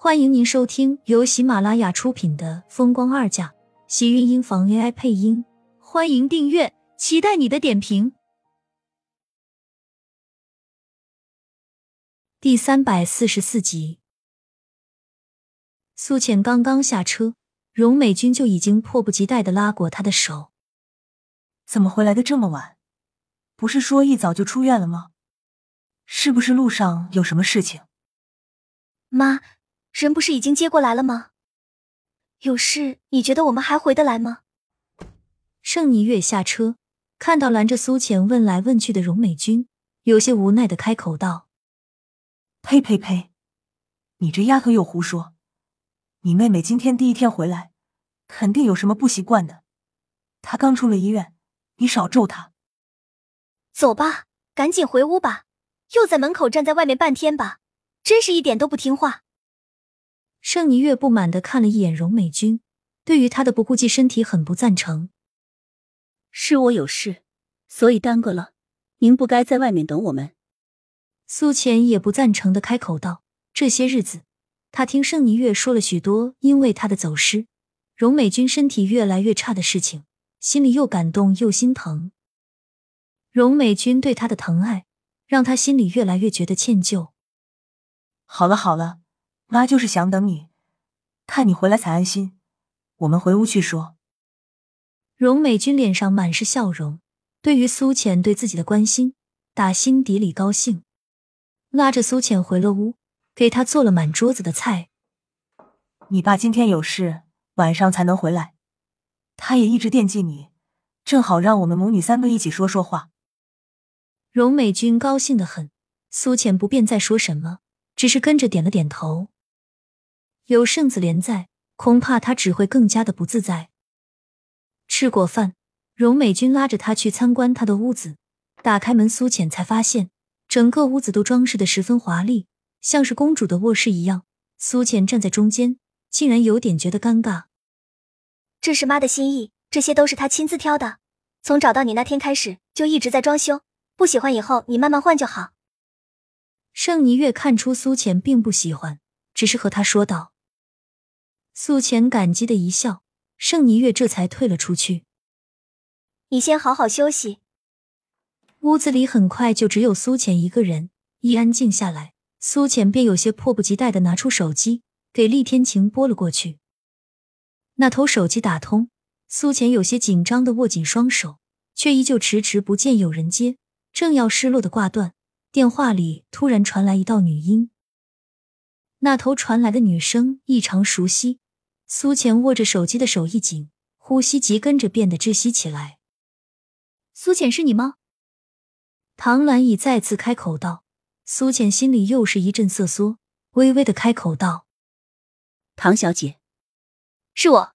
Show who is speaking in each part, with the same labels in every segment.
Speaker 1: 欢迎您收听由喜马拉雅出品的《风光二嫁》，喜运音房 AI 配音。欢迎订阅，期待你的点评。第三百四十四集，苏浅刚刚下车，荣美君就已经迫不及待的拉过她的手。
Speaker 2: 怎么回来的这么晚？不是说一早就出院了吗？是不是路上有什么事情？
Speaker 3: 妈。人不是已经接过来了吗？有事你觉得我们还回得来吗？
Speaker 1: 盛霓月下车，看到拦着苏浅问来问去的荣美君，有些无奈的开口道：“
Speaker 2: 呸呸呸！你这丫头又胡说！你妹妹今天第一天回来，肯定有什么不习惯的。她刚出了医院，你少咒她。
Speaker 3: 走吧，赶紧回屋吧，又在门口站在外面半天吧，真是一点都不听话。”
Speaker 1: 盛尼月不满的看了一眼荣美君，对于她的不顾忌身体很不赞成。
Speaker 4: 是我有事，所以耽搁了。您不该在外面等我们。
Speaker 1: 苏浅也不赞成的开口道：“这些日子，他听盛尼月说了许多因为他的走失，荣美君身体越来越差的事情，心里又感动又心疼。荣美君对他的疼爱，让他心里越来越觉得歉疚。
Speaker 2: 好了好了。”妈就是想等你，看你回来才安心。我们回屋去说。
Speaker 1: 荣美君脸上满是笑容，对于苏浅对自己的关心，打心底里高兴，拉着苏浅回了屋，给她做了满桌子的菜。
Speaker 2: 你爸今天有事，晚上才能回来，他也一直惦记你，正好让我们母女三个一起说说话。
Speaker 1: 荣美君高兴的很，苏浅不便再说什么，只是跟着点了点头。有圣子莲在，恐怕他只会更加的不自在。吃过饭，荣美君拉着他去参观他的屋子。打开门，苏浅才发现整个屋子都装饰的十分华丽，像是公主的卧室一样。苏浅站在中间，竟然有点觉得尴尬。
Speaker 3: 这是妈的心意，这些都是她亲自挑的。从找到你那天开始，就一直在装修。不喜欢以后你慢慢换就好。
Speaker 1: 盛霓月看出苏浅并不喜欢，只是和他说道。苏浅感激的一笑，盛霓月这才退了出去。
Speaker 3: 你先好好休息。
Speaker 1: 屋子里很快就只有苏浅一个人，一安静下来，苏浅便有些迫不及待的拿出手机给厉天晴拨了过去。那头手机打通，苏浅有些紧张的握紧双手，却依旧迟迟不见有人接，正要失落的挂断，电话里突然传来一道女音。那头传来的女声异常熟悉。苏浅握着手机的手一紧，呼吸急跟着变得窒息起来。苏浅，是你吗？唐兰已再次开口道。苏浅心里又是一阵瑟缩，微微的开口道：“
Speaker 4: 唐小姐，
Speaker 3: 是我。”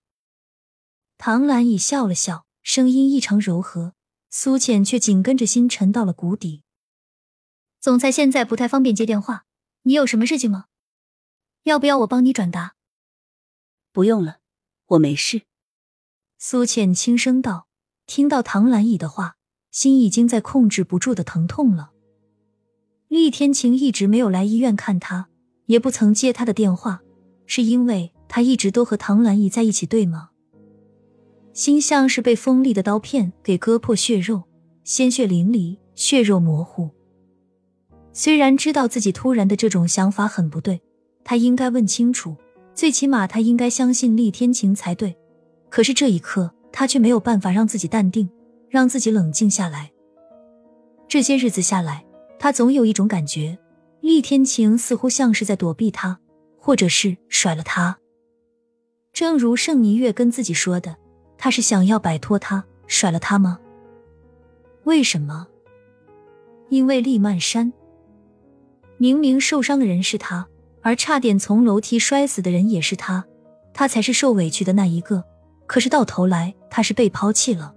Speaker 1: 唐兰已笑了笑，声音异常柔和。苏浅却紧跟着心沉到了谷底。总裁现在不太方便接电话，你有什么事情吗？要不要我帮你转达？
Speaker 4: 不用了，我没事。”
Speaker 1: 苏浅轻声道。听到唐兰乙的话，心已经在控制不住的疼痛了。厉天晴一直没有来医院看他，也不曾接他的电话，是因为他一直都和唐兰乙在一起，对吗？心像是被锋利的刀片给割破血肉，鲜血淋漓，血肉模糊。虽然知道自己突然的这种想法很不对，他应该问清楚。最起码他应该相信厉天晴才对，可是这一刻他却没有办法让自己淡定，让自己冷静下来。这些日子下来，他总有一种感觉，厉天晴似乎像是在躲避他，或者是甩了他。正如盛霓月跟自己说的，他是想要摆脱他，甩了他吗？为什么？因为厉曼山明明受伤的人是他。而差点从楼梯摔死的人也是他，他才是受委屈的那一个。可是到头来，他是被抛弃了。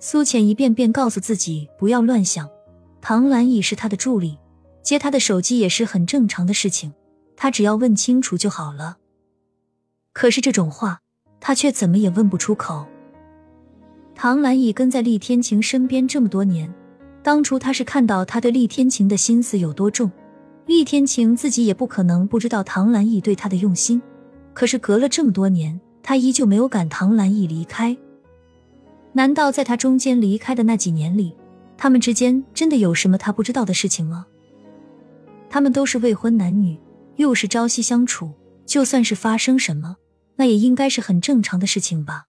Speaker 1: 苏浅一遍遍告诉自己不要乱想，唐兰已是他的助理，接他的手机也是很正常的事情，他只要问清楚就好了。可是这种话，他却怎么也问不出口。唐兰已跟在厉天晴身边这么多年，当初他是看到他对厉天晴的心思有多重。厉天晴自己也不可能不知道唐兰义对他的用心，可是隔了这么多年，他依旧没有赶唐兰义离开。难道在他中间离开的那几年里，他们之间真的有什么他不知道的事情吗？他们都是未婚男女，又是朝夕相处，就算是发生什么，那也应该是很正常的事情吧。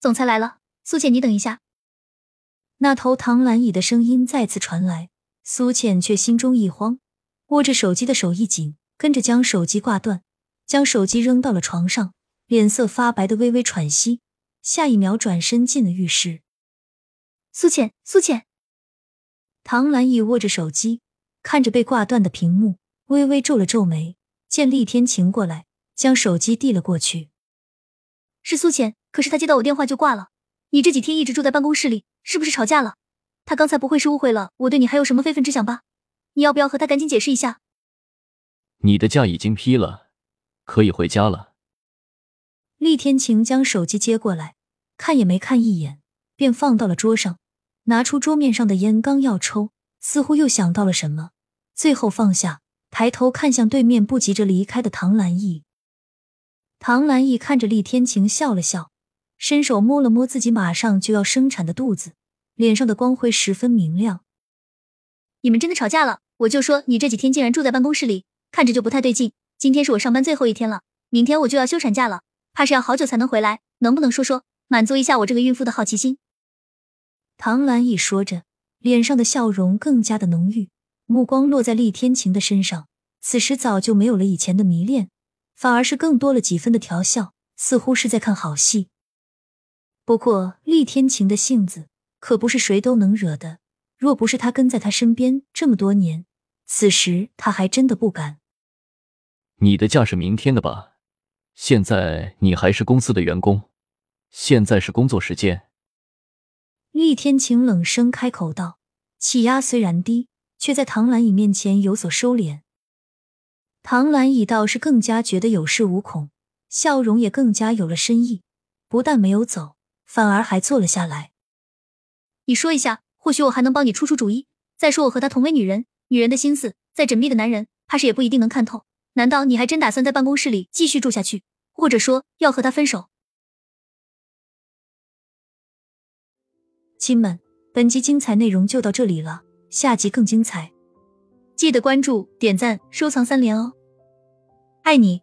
Speaker 3: 总裁来了，苏浅，你等一下。
Speaker 1: 那头唐兰椅的声音再次传来，苏浅却心中一慌，握着手机的手一紧，跟着将手机挂断，将手机扔到了床上，脸色发白的微微喘息，下一秒转身进了浴室。
Speaker 3: 苏浅，苏浅。
Speaker 1: 唐兰椅握着手机。看着被挂断的屏幕，微微皱了皱眉。见厉天晴过来，将手机递了过去。
Speaker 3: 是苏浅，可是他接到我电话就挂了。你这几天一直住在办公室里，是不是吵架了？他刚才不会是误会了我对你还有什么非分之想吧？你要不要和他赶紧解释一下？
Speaker 5: 你的假已经批了，可以回家了。
Speaker 1: 厉天晴将手机接过来，看也没看一眼，便放到了桌上，拿出桌面上的烟，刚要抽。似乎又想到了什么，最后放下，抬头看向对面不急着离开的唐兰逸。唐兰逸看着厉天晴笑了笑，伸手摸了摸自己马上就要生产的肚子，脸上的光辉十分明亮。
Speaker 3: 你们真的吵架了？我就说你这几天竟然住在办公室里，看着就不太对劲。今天是我上班最后一天了，明天我就要休产假了，怕是要好久才能回来。能不能说说，满足一下我这个孕妇的好奇心？
Speaker 1: 唐兰一说着。脸上的笑容更加的浓郁，目光落在厉天晴的身上，此时早就没有了以前的迷恋，反而是更多了几分的调笑，似乎是在看好戏。不过厉天晴的性子可不是谁都能惹的，若不是他跟在他身边这么多年，此时他还真的不敢。
Speaker 5: 你的假是明天的吧？现在你还是公司的员工，现在是工作时间。
Speaker 1: 厉天晴冷声开口道，气压虽然低，却在唐兰乙面前有所收敛。唐兰乙倒是更加觉得有恃无恐，笑容也更加有了深意，不但没有走，反而还坐了下来。
Speaker 3: 你说一下，或许我还能帮你出出主意。再说我和她同为女人，女人的心思再缜密的男人，怕是也不一定能看透。难道你还真打算在办公室里继续住下去，或者说要和他分手？
Speaker 1: 亲们，本集精彩内容就到这里了，下集更精彩，
Speaker 3: 记得关注、点赞、收藏三连哦！爱你。